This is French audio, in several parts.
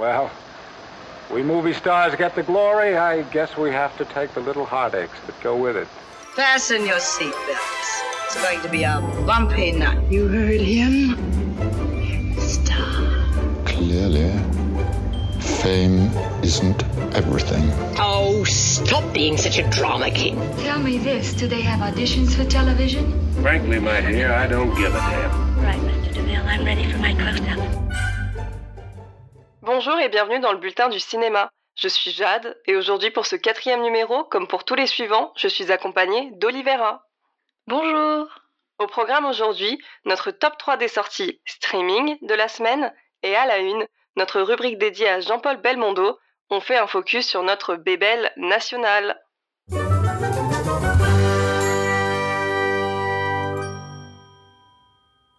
Well, we movie stars get the glory. I guess we have to take the little heartaches that go with it. Fasten your seatbelts. It's going to be a bumpy night. You heard him? Star. Clearly, fame isn't everything. Oh, stop being such a drama king. Tell me this do they have auditions for television? Frankly, my dear, I don't give a damn. Right, Mr. DeVille, I'm ready for my close-up. Bonjour et bienvenue dans le bulletin du cinéma. Je suis Jade et aujourd'hui pour ce quatrième numéro, comme pour tous les suivants, je suis accompagnée d'Olivera. Bonjour Au programme aujourd'hui, notre top 3 des sorties streaming de la semaine et à la une, notre rubrique dédiée à Jean-Paul Belmondo, on fait un focus sur notre bébelle nationale.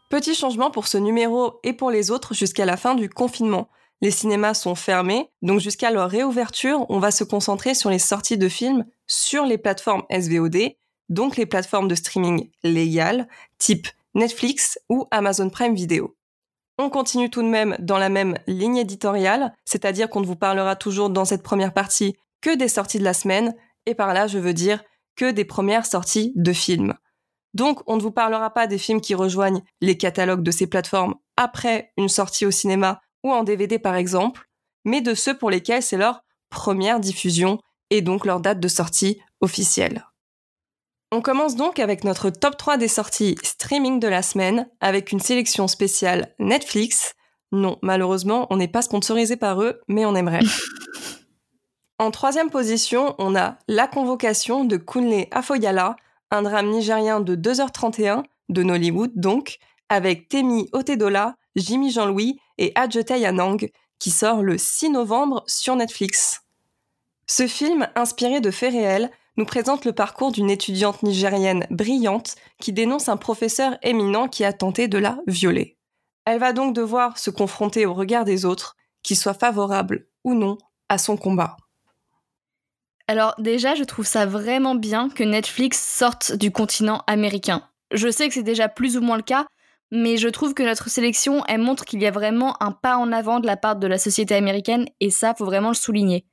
Petit changement pour ce numéro et pour les autres jusqu'à la fin du confinement. Les cinémas sont fermés, donc jusqu'à leur réouverture, on va se concentrer sur les sorties de films sur les plateformes SVOD, donc les plateformes de streaming légales, type Netflix ou Amazon Prime Video. On continue tout de même dans la même ligne éditoriale, c'est-à-dire qu'on ne vous parlera toujours dans cette première partie que des sorties de la semaine, et par là je veux dire que des premières sorties de films. Donc on ne vous parlera pas des films qui rejoignent les catalogues de ces plateformes après une sortie au cinéma ou en DVD par exemple, mais de ceux pour lesquels c'est leur première diffusion et donc leur date de sortie officielle. On commence donc avec notre top 3 des sorties streaming de la semaine avec une sélection spéciale Netflix. Non, malheureusement, on n'est pas sponsorisé par eux, mais on aimerait. en troisième position, on a La Convocation de Kunle Afoyala, un drame nigérien de 2h31, de Nollywood donc, avec Temi Otedola, Jimmy Jean-Louis et Adjete Yanang, qui sort le 6 novembre sur Netflix. Ce film, inspiré de faits réels, nous présente le parcours d'une étudiante nigérienne brillante qui dénonce un professeur éminent qui a tenté de la violer. Elle va donc devoir se confronter au regard des autres, qu'ils soient favorables ou non à son combat. Alors déjà, je trouve ça vraiment bien que Netflix sorte du continent américain. Je sais que c'est déjà plus ou moins le cas, mais je trouve que notre sélection, elle montre qu'il y a vraiment un pas en avant de la part de la société américaine, et ça, faut vraiment le souligner.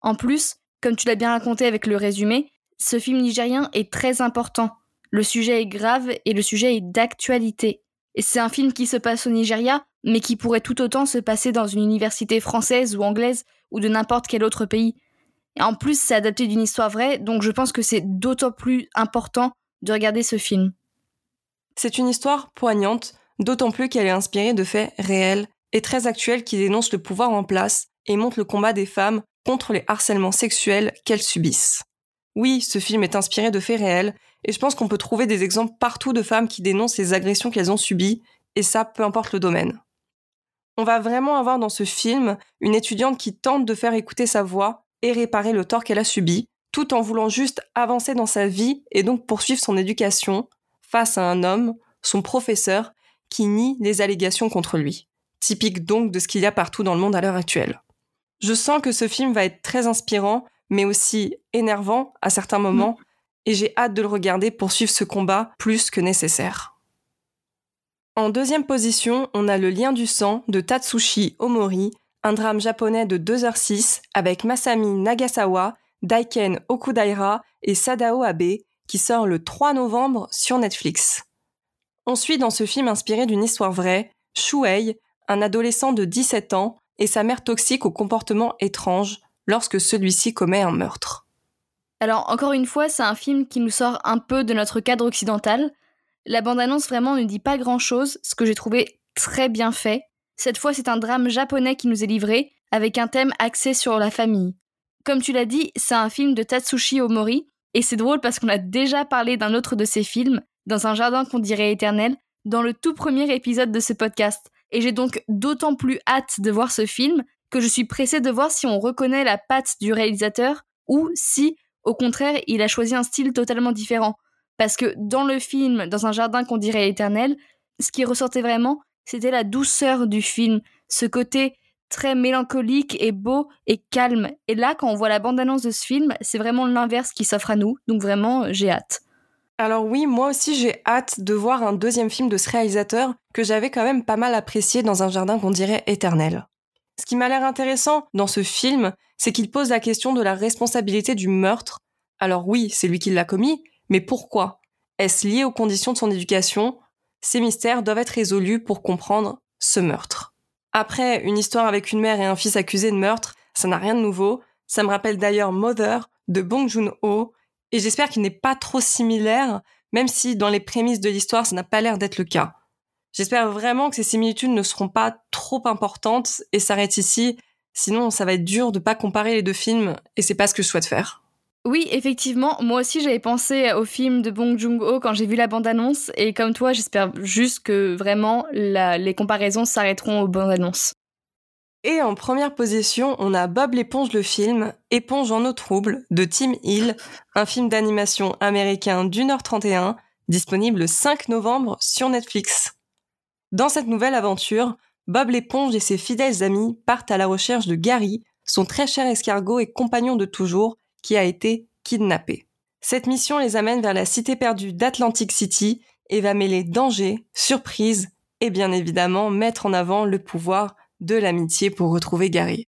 En plus, comme tu l'as bien raconté avec le résumé, ce film nigérien est très important. Le sujet est grave et le sujet est d'actualité. Et c'est un film qui se passe au Nigeria, mais qui pourrait tout autant se passer dans une université française ou anglaise ou de n'importe quel autre pays. Et en plus, c'est adapté d'une histoire vraie, donc je pense que c'est d'autant plus important de regarder ce film. C'est une histoire poignante, d'autant plus qu'elle est inspirée de faits réels et très actuels qui dénoncent le pouvoir en place et montrent le combat des femmes contre les harcèlements sexuels qu'elles subissent. Oui, ce film est inspiré de faits réels, et je pense qu'on peut trouver des exemples partout de femmes qui dénoncent les agressions qu'elles ont subies, et ça, peu importe le domaine. On va vraiment avoir dans ce film une étudiante qui tente de faire écouter sa voix et réparer le tort qu'elle a subi, tout en voulant juste avancer dans sa vie et donc poursuivre son éducation face à un homme, son professeur, qui nie les allégations contre lui. Typique donc de ce qu'il y a partout dans le monde à l'heure actuelle. Je sens que ce film va être très inspirant, mais aussi énervant à certains moments, et j'ai hâte de le regarder pour suivre ce combat plus que nécessaire. En deuxième position, on a Le lien du sang de Tatsushi Omori, un drame japonais de 2h06 avec Masami Nagasawa, Daiken Okudaira et Sadao Abe, qui sort le 3 novembre sur Netflix. On suit dans ce film inspiré d'une histoire vraie, Shuei, un adolescent de 17 ans, et sa mère toxique au comportement étrange lorsque celui-ci commet un meurtre. Alors encore une fois, c'est un film qui nous sort un peu de notre cadre occidental. La bande-annonce vraiment ne dit pas grand-chose, ce que j'ai trouvé très bien fait. Cette fois, c'est un drame japonais qui nous est livré, avec un thème axé sur la famille. Comme tu l'as dit, c'est un film de Tatsushi Omori, et c'est drôle parce qu'on a déjà parlé d'un autre de ses films, dans un jardin qu'on dirait éternel, dans le tout premier épisode de ce podcast et j'ai donc d'autant plus hâte de voir ce film que je suis pressée de voir si on reconnaît la patte du réalisateur ou si, au contraire, il a choisi un style totalement différent. Parce que dans le film, dans un jardin qu'on dirait éternel, ce qui ressortait vraiment, c'était la douceur du film, ce côté très mélancolique et beau et calme. Et là, quand on voit la bande-annonce de ce film, c'est vraiment l'inverse qui s'offre à nous, donc vraiment, j'ai hâte. Alors oui, moi aussi j'ai hâte de voir un deuxième film de ce réalisateur que j'avais quand même pas mal apprécié dans un jardin qu'on dirait éternel. Ce qui m'a l'air intéressant dans ce film, c'est qu'il pose la question de la responsabilité du meurtre. Alors oui, c'est lui qui l'a commis, mais pourquoi? Est-ce lié aux conditions de son éducation? Ces mystères doivent être résolus pour comprendre ce meurtre. Après, une histoire avec une mère et un fils accusés de meurtre, ça n'a rien de nouveau. Ça me rappelle d'ailleurs Mother de Bong Joon-ho, et j'espère qu'il n'est pas trop similaire, même si dans les prémices de l'histoire, ça n'a pas l'air d'être le cas. J'espère vraiment que ces similitudes ne seront pas trop importantes et s'arrêtent ici, sinon ça va être dur de pas comparer les deux films, et c'est pas ce que je souhaite faire. Oui, effectivement, moi aussi j'avais pensé au film de Bong Joon-ho quand j'ai vu la bande-annonce, et comme toi, j'espère juste que vraiment les comparaisons s'arrêteront aux bandes-annonces. Et en première position, on a Bob l'éponge le film, Éponge en eau trouble, de Tim Hill, un film d'animation américain d'une heure 31, disponible le 5 novembre sur Netflix. Dans cette nouvelle aventure, Bob l'éponge et ses fidèles amis partent à la recherche de Gary, son très cher escargot et compagnon de toujours, qui a été kidnappé. Cette mission les amène vers la cité perdue d'Atlantic City et va mêler danger, surprise et bien évidemment mettre en avant le pouvoir de l'amitié pour retrouver Gary.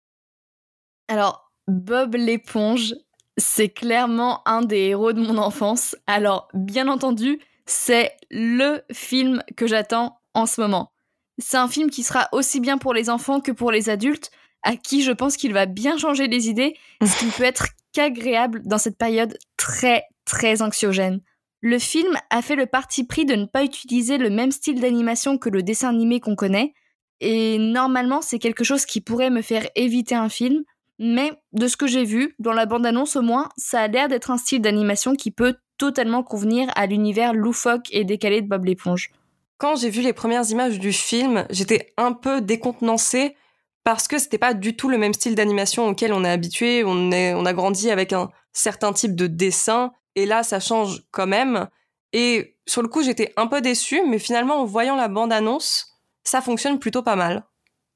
Alors, Bob l'éponge, c'est clairement un des héros de mon enfance. Alors, bien entendu, c'est le film que j'attends en ce moment. C'est un film qui sera aussi bien pour les enfants que pour les adultes, à qui je pense qu'il va bien changer les idées, ce qui peut être qu'agréable dans cette période très, très anxiogène. Le film a fait le parti pris de ne pas utiliser le même style d'animation que le dessin animé qu'on connaît, et normalement, c'est quelque chose qui pourrait me faire éviter un film. Mais de ce que j'ai vu, dans la bande-annonce au moins, ça a l'air d'être un style d'animation qui peut totalement convenir à l'univers loufoque et décalé de Bob l'éponge. Quand j'ai vu les premières images du film, j'étais un peu décontenancée parce que c'était pas du tout le même style d'animation auquel on est habitué. On, on a grandi avec un certain type de dessin et là, ça change quand même. Et sur le coup, j'étais un peu déçue, mais finalement, en voyant la bande-annonce, ça fonctionne plutôt pas mal.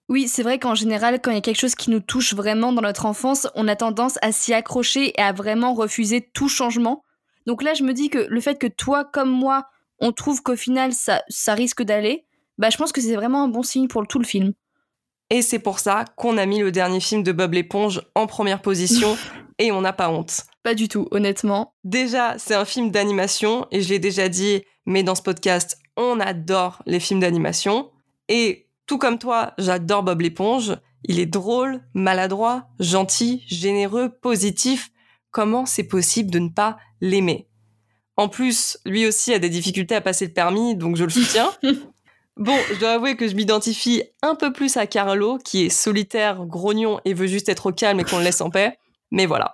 Oui, c'est vrai qu'en général, quand il y a quelque chose qui nous touche vraiment dans notre enfance, on a tendance à s'y accrocher et à vraiment refuser tout changement. Donc là, je me dis que le fait que toi, comme moi, on trouve qu'au final, ça, ça risque d'aller, bah, je pense que c'est vraiment un bon signe pour tout le film. Et c'est pour ça qu'on a mis le dernier film de Bob l'éponge en première position et on n'a pas honte. Pas du tout, honnêtement. Déjà, c'est un film d'animation et je l'ai déjà dit, mais dans ce podcast, on adore les films d'animation. Et tout comme toi, j'adore Bob l'éponge. Il est drôle, maladroit, gentil, généreux, positif. Comment c'est possible de ne pas l'aimer? En plus, lui aussi a des difficultés à passer le permis, donc je le soutiens. Bon, je dois avouer que je m'identifie un peu plus à Carlo, qui est solitaire, grognon et veut juste être au calme et qu'on le laisse en paix. Mais voilà.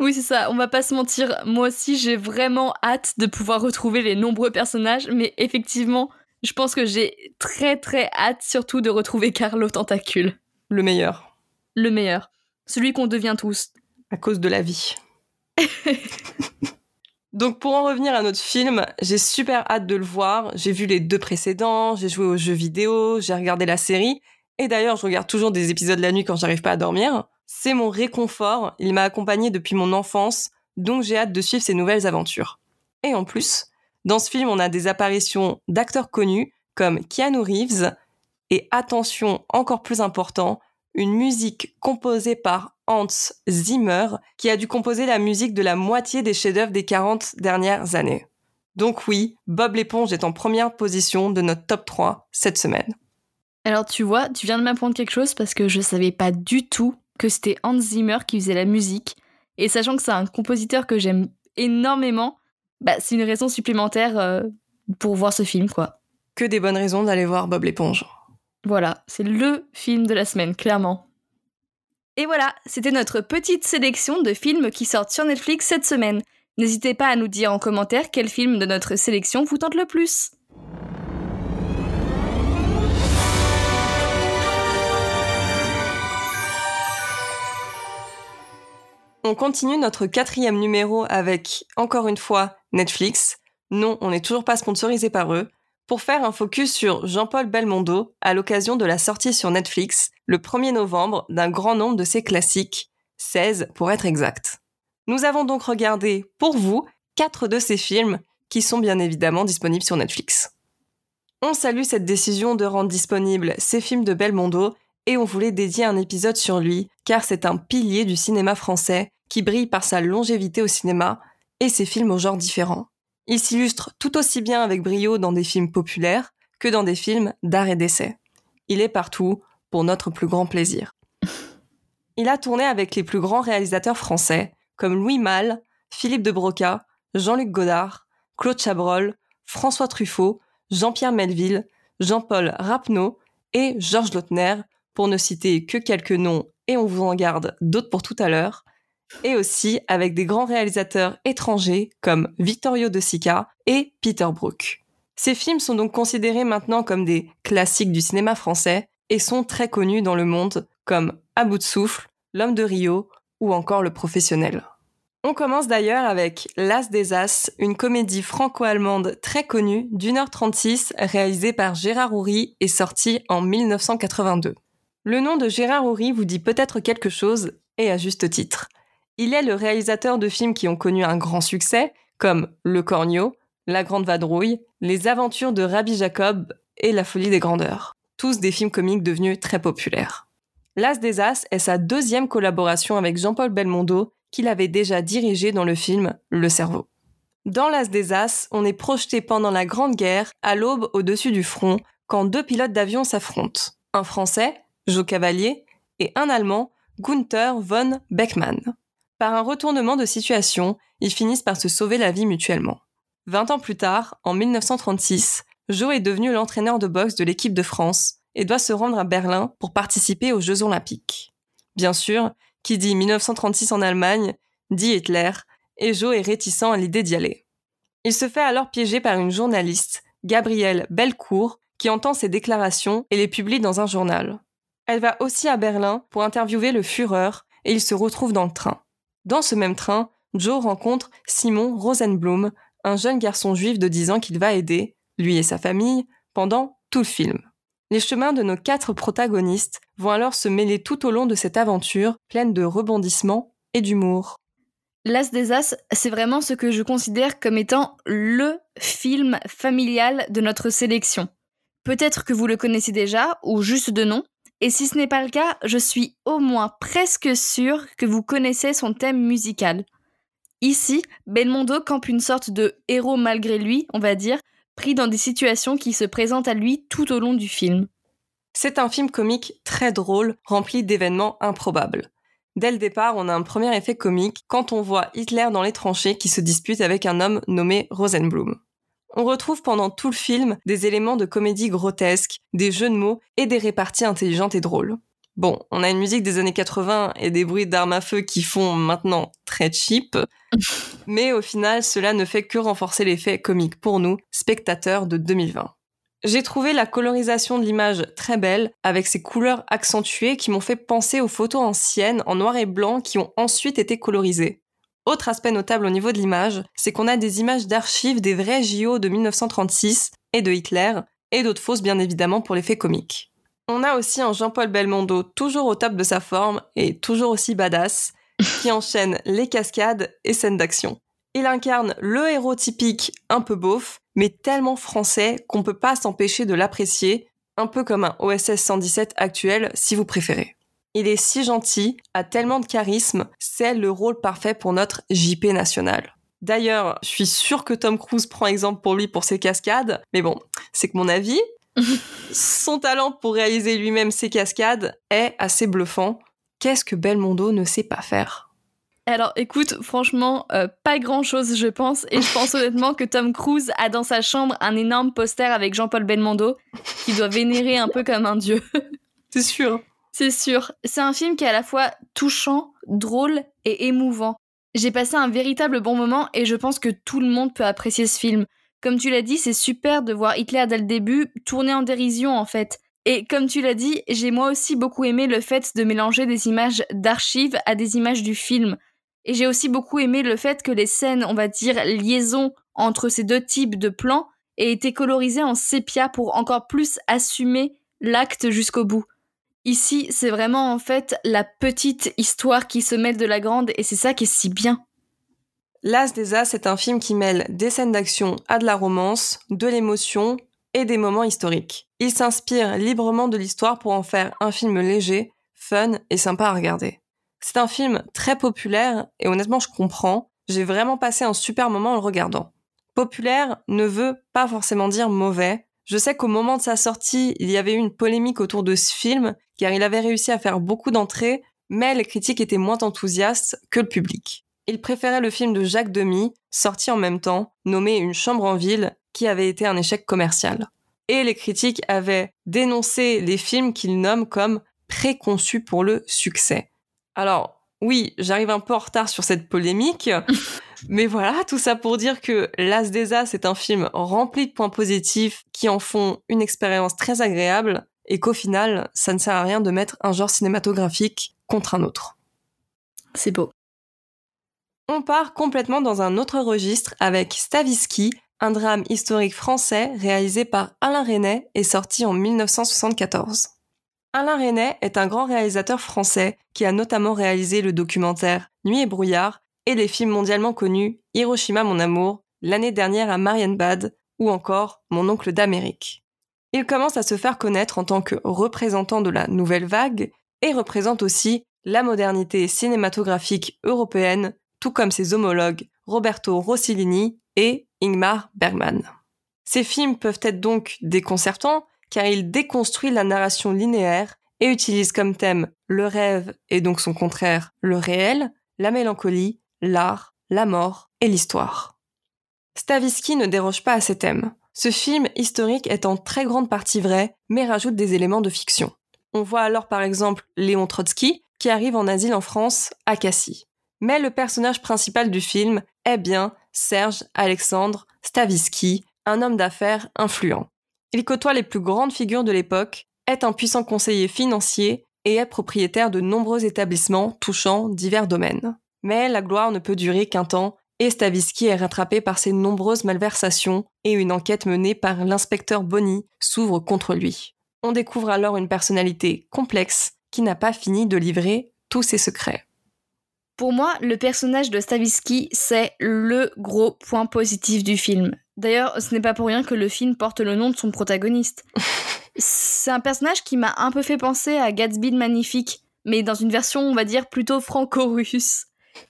Oui, c'est ça, on va pas se mentir. Moi aussi, j'ai vraiment hâte de pouvoir retrouver les nombreux personnages, mais effectivement, je pense que j'ai très très hâte surtout de retrouver Carlo Tentacule. Le meilleur. Le meilleur. Celui qu'on devient tous. À cause de la vie. Donc pour en revenir à notre film, j'ai super hâte de le voir. J'ai vu les deux précédents, j'ai joué aux jeux vidéo, j'ai regardé la série. Et d'ailleurs, je regarde toujours des épisodes la nuit quand j'arrive pas à dormir. C'est mon réconfort, il m'a accompagné depuis mon enfance, donc j'ai hâte de suivre ses nouvelles aventures. Et en plus, dans ce film, on a des apparitions d'acteurs connus comme Keanu Reeves et attention encore plus important, une musique composée par Hans Zimmer qui a dû composer la musique de la moitié des chefs-d'œuvre des 40 dernières années. Donc oui, Bob l'éponge est en première position de notre top 3 cette semaine. Alors tu vois, tu viens de m'apprendre quelque chose parce que je savais pas du tout que c'était Hans Zimmer qui faisait la musique. Et sachant que c'est un compositeur que j'aime énormément, bah, c'est une raison supplémentaire euh, pour voir ce film, quoi. Que des bonnes raisons d'aller voir Bob l'éponge. Voilà, c'est le film de la semaine, clairement. Et voilà, c'était notre petite sélection de films qui sortent sur Netflix cette semaine. N'hésitez pas à nous dire en commentaire quel film de notre sélection vous tente le plus. On continue notre quatrième numéro avec, encore une fois, Netflix. Non, on n'est toujours pas sponsorisé par eux. Pour faire un focus sur Jean-Paul Belmondo à l'occasion de la sortie sur Netflix le 1er novembre d'un grand nombre de ses classiques, 16 pour être exact. Nous avons donc regardé, pour vous, quatre de ces films qui sont bien évidemment disponibles sur Netflix. On salue cette décision de rendre disponibles ces films de Belmondo et on voulait dédier un épisode sur lui, car c'est un pilier du cinéma français qui brille par sa longévité au cinéma et ses films aux genres différents. Il s'illustre tout aussi bien avec brio dans des films populaires que dans des films d'art et d'essai. Il est partout pour notre plus grand plaisir. Il a tourné avec les plus grands réalisateurs français, comme Louis Malle, Philippe de Broca, Jean-Luc Godard, Claude Chabrol, François Truffaut, Jean-Pierre Melville, Jean-Paul Rapneau et Georges Lautner, pour ne citer que quelques noms et on vous en garde d'autres pour tout à l'heure, et aussi avec des grands réalisateurs étrangers comme Vittorio De Sica et Peter Brook. Ces films sont donc considérés maintenant comme des classiques du cinéma français et sont très connus dans le monde comme À bout de souffle, L'homme de Rio ou encore Le professionnel. On commence d'ailleurs avec L'As des As, une comédie franco-allemande très connue d'une heure 36 réalisée par Gérard Houry et sortie en 1982. Le nom de Gérard Houry vous dit peut-être quelque chose, et à juste titre. Il est le réalisateur de films qui ont connu un grand succès, comme Le Cornio, La Grande Vadrouille, Les Aventures de Rabbi Jacob et La Folie des Grandeurs. Tous des films comiques devenus très populaires. L'As des As est sa deuxième collaboration avec Jean-Paul Belmondo, qu'il avait déjà dirigé dans le film Le Cerveau. Dans L'As des As, on est projeté pendant la Grande Guerre, à l'aube au-dessus du front, quand deux pilotes d'avion s'affrontent. Un Français, Jo Cavalier, et un Allemand, Gunther von Beckmann. Par un retournement de situation, ils finissent par se sauver la vie mutuellement. Vingt ans plus tard, en 1936, Joe est devenu l'entraîneur de boxe de l'équipe de France et doit se rendre à Berlin pour participer aux Jeux Olympiques. Bien sûr, qui dit 1936 en Allemagne, dit Hitler, et Joe est réticent à l'idée d'y aller. Il se fait alors piéger par une journaliste, Gabrielle Belcourt, qui entend ses déclarations et les publie dans un journal. Elle va aussi à Berlin pour interviewer le Führer et ils se retrouvent dans le train. Dans ce même train, Joe rencontre Simon Rosenblum, un jeune garçon juif de 10 ans qu'il va aider, lui et sa famille, pendant tout le film. Les chemins de nos quatre protagonistes vont alors se mêler tout au long de cette aventure pleine de rebondissements et d'humour. L'As des As, c'est vraiment ce que je considère comme étant le film familial de notre sélection. Peut-être que vous le connaissez déjà, ou juste de nom, et si ce n'est pas le cas, je suis au moins presque sûre que vous connaissez son thème musical. Ici, Belmondo campe une sorte de héros malgré lui, on va dire, pris dans des situations qui se présentent à lui tout au long du film. C'est un film comique très drôle, rempli d'événements improbables. Dès le départ, on a un premier effet comique quand on voit Hitler dans les tranchées qui se dispute avec un homme nommé Rosenblum. On retrouve pendant tout le film des éléments de comédie grotesque, des jeux de mots et des réparties intelligentes et drôles. Bon, on a une musique des années 80 et des bruits d'armes à feu qui font maintenant très cheap, mais au final, cela ne fait que renforcer l'effet comique pour nous, spectateurs de 2020. J'ai trouvé la colorisation de l'image très belle, avec ses couleurs accentuées qui m'ont fait penser aux photos anciennes en noir et blanc qui ont ensuite été colorisées. Autre aspect notable au niveau de l'image, c'est qu'on a des images d'archives des vrais JO de 1936 et de Hitler, et d'autres fausses bien évidemment pour l'effet comique. On a aussi un Jean-Paul Belmondo toujours au top de sa forme et toujours aussi badass, qui enchaîne les cascades et scènes d'action. Il incarne le héros typique un peu beauf, mais tellement français qu'on peut pas s'empêcher de l'apprécier, un peu comme un OSS 117 actuel si vous préférez. Il est si gentil, a tellement de charisme, c'est le rôle parfait pour notre JP national. D'ailleurs, je suis sûre que Tom Cruise prend exemple pour lui pour ses cascades, mais bon, c'est que mon avis. Son talent pour réaliser lui-même ses cascades est assez bluffant. Qu'est-ce que Belmondo ne sait pas faire? Alors écoute, franchement, euh, pas grand-chose je pense, et je pense honnêtement que Tom Cruise a dans sa chambre un énorme poster avec Jean-Paul Belmondo, qui doit vénérer un peu comme un dieu. C'est sûr. C'est sûr. C'est un film qui est à la fois touchant, drôle et émouvant. J'ai passé un véritable bon moment et je pense que tout le monde peut apprécier ce film. Comme tu l'as dit, c'est super de voir Hitler dès le début tourner en dérision en fait. Et comme tu l'as dit, j'ai moi aussi beaucoup aimé le fait de mélanger des images d'archives à des images du film. Et j'ai aussi beaucoup aimé le fait que les scènes, on va dire, liaison entre ces deux types de plans aient été colorisées en sépia pour encore plus assumer l'acte jusqu'au bout. Ici, c'est vraiment en fait la petite histoire qui se mêle de la grande et c'est ça qui est si bien. L'As des As est un film qui mêle des scènes d'action à de la romance, de l'émotion et des moments historiques. Il s'inspire librement de l'histoire pour en faire un film léger, fun et sympa à regarder. C'est un film très populaire et honnêtement je comprends, j'ai vraiment passé un super moment en le regardant. Populaire ne veut pas forcément dire mauvais. Je sais qu'au moment de sa sortie, il y avait eu une polémique autour de ce film car il avait réussi à faire beaucoup d'entrées, mais les critiques étaient moins enthousiastes que le public. Il préférait le film de Jacques Demy, sorti en même temps, nommé Une chambre en ville, qui avait été un échec commercial. Et les critiques avaient dénoncé les films qu'il nomme comme préconçus pour le succès. Alors, oui, j'arrive un peu en retard sur cette polémique, mais voilà, tout ça pour dire que L'As des As est un film rempli de points positifs qui en font une expérience très agréable et qu'au final, ça ne sert à rien de mettre un genre cinématographique contre un autre. C'est beau. On part complètement dans un autre registre avec Stavisky, un drame historique français réalisé par Alain Resnais et sorti en 1974. Alain Resnais est un grand réalisateur français qui a notamment réalisé le documentaire Nuit et brouillard et les films mondialement connus Hiroshima mon amour, l'année dernière à Marienbad ou encore Mon oncle d'Amérique. Il commence à se faire connaître en tant que représentant de la nouvelle vague et représente aussi la modernité cinématographique européenne, tout comme ses homologues Roberto Rossellini et Ingmar Bergman. Ces films peuvent être donc déconcertants car il déconstruit la narration linéaire et utilise comme thème le rêve et donc son contraire, le réel, la mélancolie, l'art, la mort et l'histoire. Stavisky ne déroge pas à ces thèmes. Ce film historique est en très grande partie vrai, mais rajoute des éléments de fiction. On voit alors par exemple Léon Trotsky, qui arrive en asile en France, à Cassis. Mais le personnage principal du film est bien Serge Alexandre Stavisky, un homme d'affaires influent. Il côtoie les plus grandes figures de l'époque, est un puissant conseiller financier et est propriétaire de nombreux établissements touchant divers domaines. Mais la gloire ne peut durer qu'un temps et Stavisky est rattrapé par ses nombreuses malversations et une enquête menée par l'inspecteur Bonny s'ouvre contre lui. On découvre alors une personnalité complexe qui n'a pas fini de livrer tous ses secrets. Pour moi, le personnage de Stavisky, c'est le gros point positif du film. D'ailleurs, ce n'est pas pour rien que le film porte le nom de son protagoniste. c'est un personnage qui m'a un peu fait penser à Gatsby le Magnifique, mais dans une version, on va dire, plutôt franco-russe.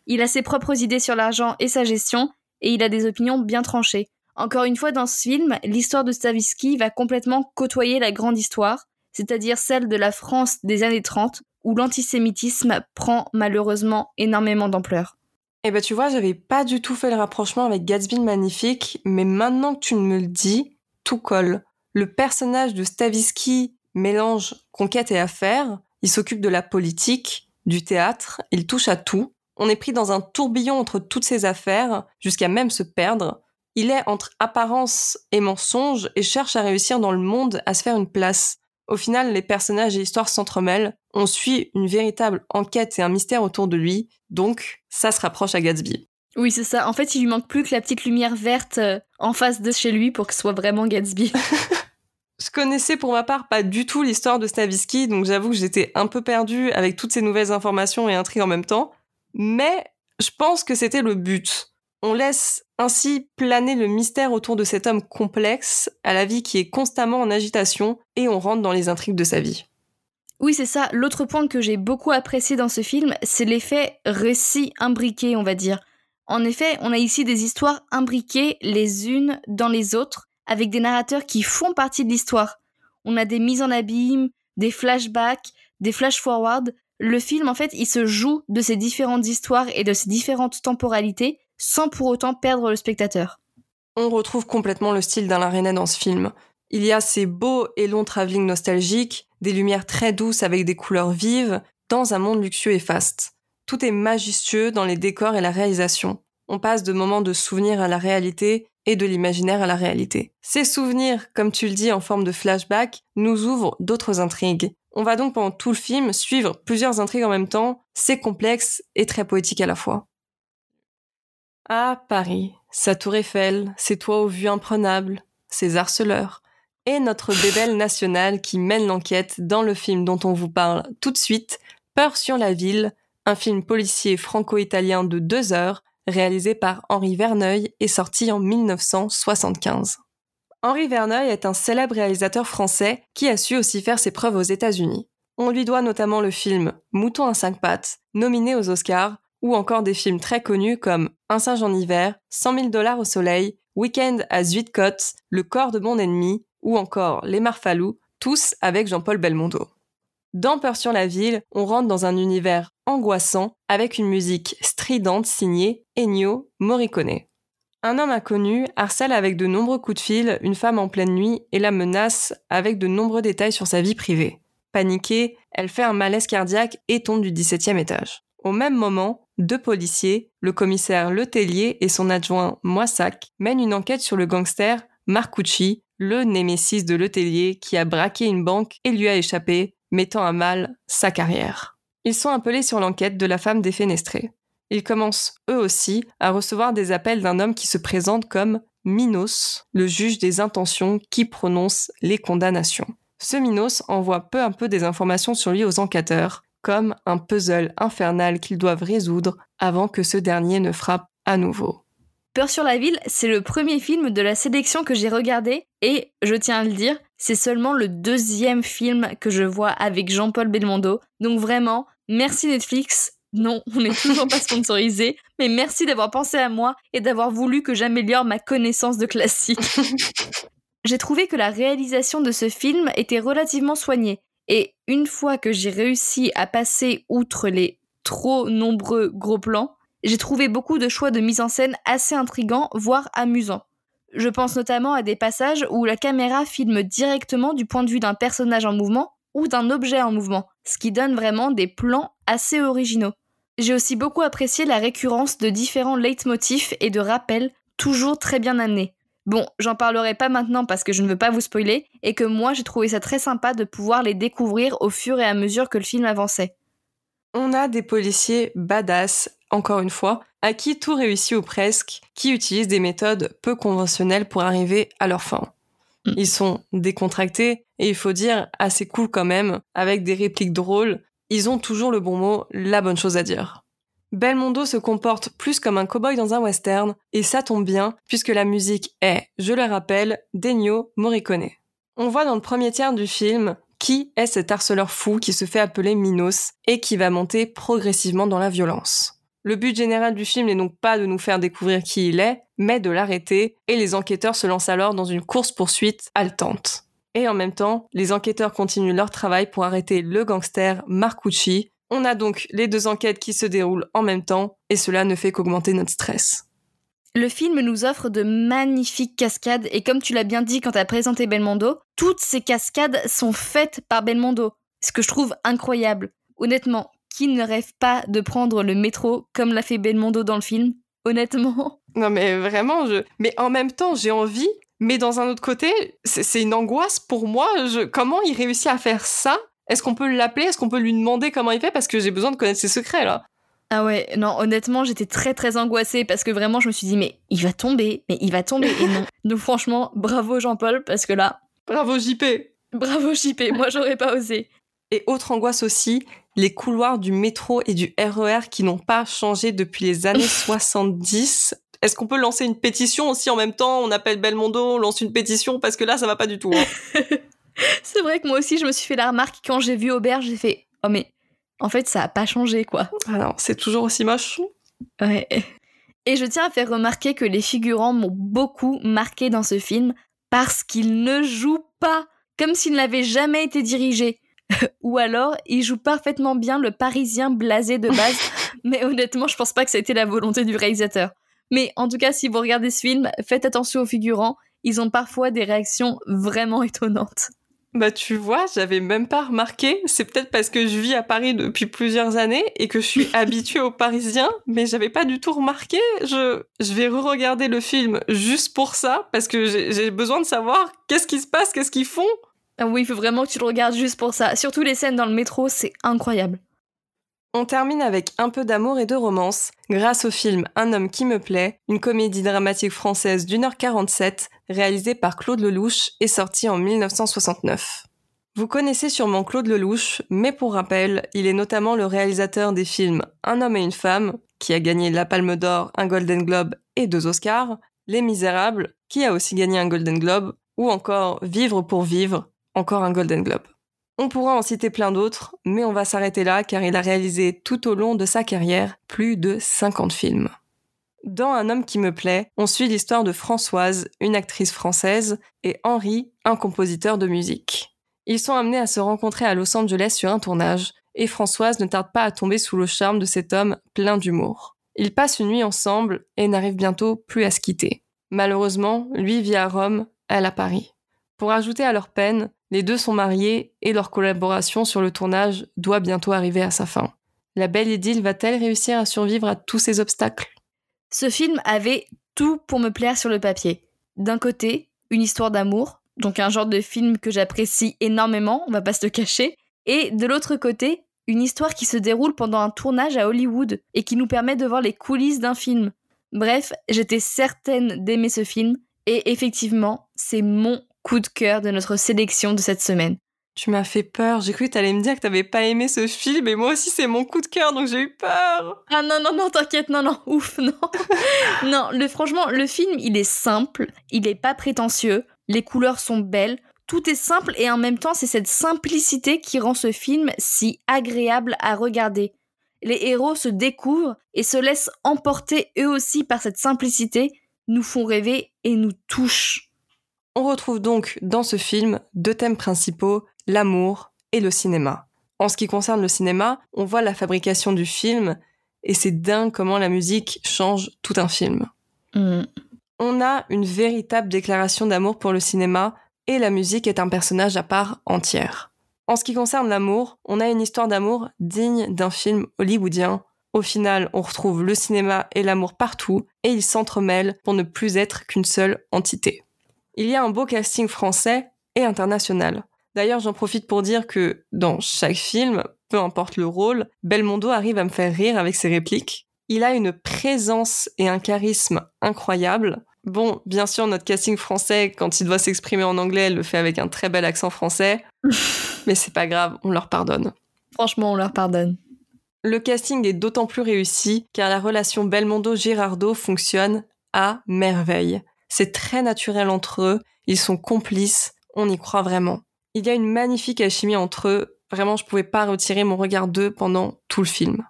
Il a ses propres idées sur l'argent et sa gestion, et il a des opinions bien tranchées. Encore une fois, dans ce film, l'histoire de Stavisky va complètement côtoyer la grande histoire, c'est-à-dire celle de la France des années 30, où l'antisémitisme prend malheureusement énormément d'ampleur. Eh ben tu vois, j'avais pas du tout fait le rapprochement avec Gatsby Magnifique, mais maintenant que tu me le dis, tout colle. Le personnage de Stavisky mélange conquête et affaires, il s'occupe de la politique, du théâtre, il touche à tout. On est pris dans un tourbillon entre toutes ces affaires, jusqu'à même se perdre. Il est entre apparence et mensonge et cherche à réussir dans le monde à se faire une place. Au final, les personnages et l'histoire s'entremêlent, on suit une véritable enquête et un mystère autour de lui, donc ça se rapproche à Gatsby. Oui, c'est ça. En fait, il lui manque plus que la petite lumière verte euh, en face de chez lui pour que ce soit vraiment Gatsby. Je connaissais pour ma part pas du tout l'histoire de Stavisky, donc j'avoue que j'étais un peu perdue avec toutes ces nouvelles informations et intrigues en même temps. Mais je pense que c'était le but. On laisse ainsi planer le mystère autour de cet homme complexe, à la vie qui est constamment en agitation, et on rentre dans les intrigues de sa vie. Oui, c'est ça. L'autre point que j'ai beaucoup apprécié dans ce film, c'est l'effet récit imbriqué, on va dire. En effet, on a ici des histoires imbriquées les unes dans les autres, avec des narrateurs qui font partie de l'histoire. On a des mises en abîme, des flashbacks, des flash-forward. Le film, en fait, il se joue de ces différentes histoires et de ces différentes temporalités sans pour autant perdre le spectateur. On retrouve complètement le style d'Alain Resnais dans ce film. Il y a ces beaux et longs travelling nostalgiques, des lumières très douces avec des couleurs vives, dans un monde luxueux et faste. Tout est majestueux dans les décors et la réalisation. On passe de moments de souvenirs à la réalité et de l'imaginaire à la réalité. Ces souvenirs, comme tu le dis en forme de flashback, nous ouvrent d'autres intrigues. On va donc pendant tout le film suivre plusieurs intrigues en même temps, c'est complexe et très poétique à la fois. Ah, Paris, sa tour Eiffel, ses toits aux vues imprenables, ses harceleurs, et notre bébelle nationale qui mène l'enquête dans le film dont on vous parle tout de suite, Peur sur la ville, un film policier franco-italien de deux heures, réalisé par Henri Verneuil et sorti en 1975. Henri Verneuil est un célèbre réalisateur français qui a su aussi faire ses preuves aux États-Unis. On lui doit notamment le film Mouton à cinq pattes, nominé aux Oscars, ou encore des films très connus comme Un singe en hiver, 100 000 dollars au soleil, Weekend à Zuidcote, Le corps de mon ennemi, ou encore Les Marfalous, tous avec Jean-Paul Belmondo. Dans Peur sur la ville, on rentre dans un univers angoissant avec une musique stridente signée Ennio Morricone. Un homme inconnu harcèle avec de nombreux coups de fil une femme en pleine nuit et la menace avec de nombreux détails sur sa vie privée. Paniquée, elle fait un malaise cardiaque et tombe du 17e étage. Au même moment, deux policiers, le commissaire Letellier et son adjoint Moissac, mènent une enquête sur le gangster Marcucci, le némésis de Letellier qui a braqué une banque et lui a échappé, mettant à mal sa carrière. Ils sont appelés sur l'enquête de la femme défenestrée. Ils commencent, eux aussi, à recevoir des appels d'un homme qui se présente comme Minos, le juge des intentions qui prononce les condamnations. Ce Minos envoie peu à peu des informations sur lui aux enquêteurs, comme un puzzle infernal qu'ils doivent résoudre avant que ce dernier ne frappe à nouveau. Peur sur la ville, c'est le premier film de la sélection que j'ai regardé et, je tiens à le dire, c'est seulement le deuxième film que je vois avec Jean-Paul Belmondo. Donc vraiment, merci Netflix. Non, on n'est toujours pas sponsorisé, mais merci d'avoir pensé à moi et d'avoir voulu que j'améliore ma connaissance de classique. j'ai trouvé que la réalisation de ce film était relativement soignée. Et une fois que j'ai réussi à passer outre les trop nombreux gros plans, j'ai trouvé beaucoup de choix de mise en scène assez intrigants, voire amusants. Je pense notamment à des passages où la caméra filme directement du point de vue d'un personnage en mouvement ou d'un objet en mouvement, ce qui donne vraiment des plans assez originaux. J'ai aussi beaucoup apprécié la récurrence de différents leitmotifs et de rappels toujours très bien amenés. Bon, j'en parlerai pas maintenant parce que je ne veux pas vous spoiler, et que moi j'ai trouvé ça très sympa de pouvoir les découvrir au fur et à mesure que le film avançait. On a des policiers badass, encore une fois, à qui tout réussit ou presque, qui utilisent des méthodes peu conventionnelles pour arriver à leur fin. Mm. Ils sont décontractés et il faut dire assez cool quand même, avec des répliques drôles. Ils ont toujours le bon mot, la bonne chose à dire. Belmondo se comporte plus comme un cow-boy dans un western, et ça tombe bien, puisque la musique est, je le rappelle, d'Ennio Morricone. On voit dans le premier tiers du film qui est cet harceleur fou qui se fait appeler Minos et qui va monter progressivement dans la violence. Le but général du film n'est donc pas de nous faire découvrir qui il est, mais de l'arrêter, et les enquêteurs se lancent alors dans une course-poursuite haletante. Et en même temps, les enquêteurs continuent leur travail pour arrêter le gangster Marcucci, on a donc les deux enquêtes qui se déroulent en même temps, et cela ne fait qu'augmenter notre stress. Le film nous offre de magnifiques cascades et comme tu l'as bien dit quand tu as présenté Belmondo, toutes ces cascades sont faites par Belmondo, ce que je trouve incroyable. Honnêtement, qui ne rêve pas de prendre le métro comme l'a fait Belmondo dans le film? Honnêtement. Non mais vraiment, je... mais en même temps j'ai envie, mais dans un autre côté, c'est une angoisse pour moi. Je... Comment il réussit à faire ça? Est-ce qu'on peut l'appeler? Est-ce qu'on peut lui demander comment il fait? Parce que j'ai besoin de connaître ses secrets là. Ah ouais, non, honnêtement, j'étais très très angoissée parce que vraiment, je me suis dit, mais il va tomber, mais il va tomber, et non. Donc franchement, bravo Jean-Paul, parce que là. Bravo JP Bravo JP, moi j'aurais pas osé. Et autre angoisse aussi, les couloirs du métro et du RER qui n'ont pas changé depuis les années 70. Est-ce qu'on peut lancer une pétition aussi en même temps On appelle Belmondo, on lance une pétition? Parce que là, ça va pas du tout. Hein. C'est vrai que moi aussi, je me suis fait la remarque quand j'ai vu Auberge, j'ai fait Oh, mais en fait, ça a pas changé, quoi. Alors, c'est toujours aussi moche. Ouais. Et je tiens à faire remarquer que les figurants m'ont beaucoup marqué dans ce film parce qu'ils ne jouent pas comme s'ils n'avaient jamais été dirigés. Ou alors, ils jouent parfaitement bien le parisien blasé de base, mais honnêtement, je pense pas que ça a été la volonté du réalisateur. Mais en tout cas, si vous regardez ce film, faites attention aux figurants, ils ont parfois des réactions vraiment étonnantes. Bah tu vois, j'avais même pas remarqué. C'est peut-être parce que je vis à Paris depuis plusieurs années et que je suis habituée aux Parisiens, mais j'avais pas du tout remarqué. Je, je vais re-regarder le film juste pour ça, parce que j'ai besoin de savoir qu'est-ce qui se passe, qu'est-ce qu'ils font. Ah oui, il faut vraiment que tu le regardes juste pour ça. Surtout les scènes dans le métro, c'est incroyable. On termine avec un peu d'amour et de romance, grâce au film Un homme qui me plaît, une comédie dramatique française d'une heure 47, réalisée par Claude Lelouch et sortie en 1969. Vous connaissez sûrement Claude Lelouch, mais pour rappel, il est notamment le réalisateur des films Un homme et une femme, qui a gagné la Palme d'Or, un Golden Globe et deux Oscars, Les Misérables, qui a aussi gagné un Golden Globe, ou encore Vivre pour vivre, encore un Golden Globe. On pourra en citer plein d'autres, mais on va s'arrêter là car il a réalisé tout au long de sa carrière plus de 50 films. Dans Un homme qui me plaît, on suit l'histoire de Françoise, une actrice française, et Henri, un compositeur de musique. Ils sont amenés à se rencontrer à Los Angeles sur un tournage, et Françoise ne tarde pas à tomber sous le charme de cet homme plein d'humour. Ils passent une nuit ensemble et n'arrivent bientôt plus à se quitter. Malheureusement, lui vit à Rome, elle à Paris. Pour ajouter à leur peine, les deux sont mariés et leur collaboration sur le tournage doit bientôt arriver à sa fin. La belle idylle va-t-elle réussir à survivre à tous ces obstacles? Ce film avait tout pour me plaire sur le papier. D'un côté, une histoire d'amour, donc un genre de film que j'apprécie énormément, on va pas se le cacher, et de l'autre côté, une histoire qui se déroule pendant un tournage à Hollywood et qui nous permet de voir les coulisses d'un film. Bref, j'étais certaine d'aimer ce film, et effectivement, c'est mon coup de cœur de notre sélection de cette semaine. Tu m'as fait peur, j'ai cru que t'allais me dire que t'avais pas aimé ce film, et moi aussi c'est mon coup de cœur, donc j'ai eu peur. Ah non, non, non, t'inquiète, non, non, ouf, non. non, le, franchement, le film, il est simple, il est pas prétentieux, les couleurs sont belles, tout est simple, et en même temps, c'est cette simplicité qui rend ce film si agréable à regarder. Les héros se découvrent et se laissent emporter eux aussi par cette simplicité, nous font rêver et nous touchent. On retrouve donc dans ce film deux thèmes principaux, l'amour et le cinéma. En ce qui concerne le cinéma, on voit la fabrication du film et c'est dingue comment la musique change tout un film. Mm. On a une véritable déclaration d'amour pour le cinéma et la musique est un personnage à part entière. En ce qui concerne l'amour, on a une histoire d'amour digne d'un film hollywoodien. Au final, on retrouve le cinéma et l'amour partout et ils s'entremêlent pour ne plus être qu'une seule entité il y a un beau casting français et international. D'ailleurs, j'en profite pour dire que dans chaque film, peu importe le rôle, Belmondo arrive à me faire rire avec ses répliques. Il a une présence et un charisme incroyables. Bon, bien sûr, notre casting français, quand il doit s'exprimer en anglais, le fait avec un très bel accent français. mais c'est pas grave, on leur pardonne. Franchement, on leur pardonne. Le casting est d'autant plus réussi car la relation Belmondo-Girardot fonctionne à merveille. C'est très naturel entre eux, ils sont complices, on y croit vraiment. Il y a une magnifique alchimie entre eux, vraiment je pouvais pas retirer mon regard d'eux pendant tout le film.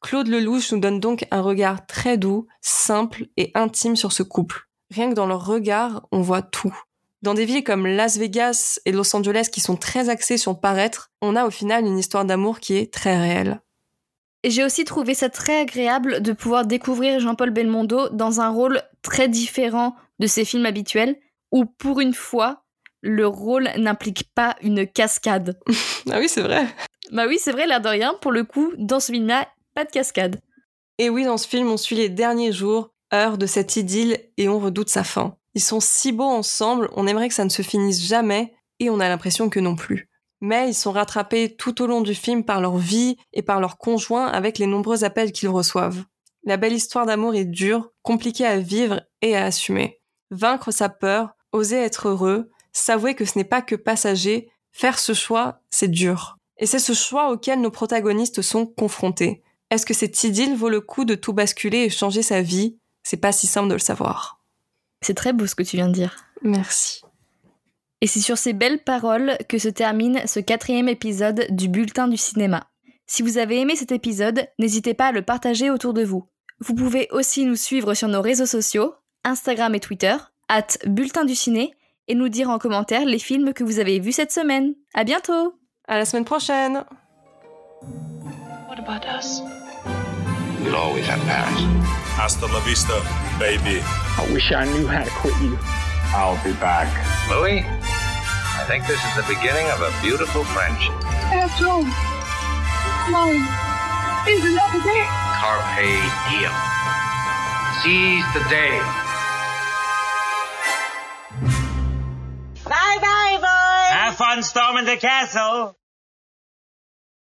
Claude Lelouch nous donne donc un regard très doux, simple et intime sur ce couple. Rien que dans leur regard, on voit tout. Dans des villes comme Las Vegas et Los Angeles qui sont très axées sur paraître, on a au final une histoire d'amour qui est très réelle. J'ai aussi trouvé ça très agréable de pouvoir découvrir Jean-Paul Belmondo dans un rôle très différent de ses films habituels, où pour une fois, le rôle n'implique pas une cascade. ah oui, c'est vrai. Bah oui, c'est vrai, l'air de rien, pour le coup, dans ce film-là, pas de cascade. Et oui, dans ce film, on suit les derniers jours, heures de cette idylle, et on redoute sa fin. Ils sont si beaux ensemble, on aimerait que ça ne se finisse jamais, et on a l'impression que non plus. Mais ils sont rattrapés tout au long du film par leur vie et par leurs conjoints avec les nombreux appels qu'ils reçoivent. La belle histoire d'amour est dure, compliquée à vivre et à assumer. Vaincre sa peur, oser être heureux, s'avouer que ce n'est pas que passager, faire ce choix, c'est dur. Et c'est ce choix auquel nos protagonistes sont confrontés. Est-ce que cette idylle vaut le coup de tout basculer et changer sa vie? C'est pas si simple de le savoir. C'est très beau ce que tu viens de dire. Merci. Et c'est sur ces belles paroles que se termine ce quatrième épisode du Bulletin du cinéma. Si vous avez aimé cet épisode, n'hésitez pas à le partager autour de vous. Vous pouvez aussi nous suivre sur nos réseaux sociaux, Instagram et Twitter, at Bulletin du Ciné, et nous dire en commentaire les films que vous avez vus cette semaine. À bientôt! À la semaine prochaine! What about us? We'll always have Paris. Hasta la vista, baby. I wish I knew how to quit you. I'll be back. Louis, I think this is the beginning of a beautiful friendship. That's all. Mine is another day. Carpe diem. Seize the day. find storming the castle.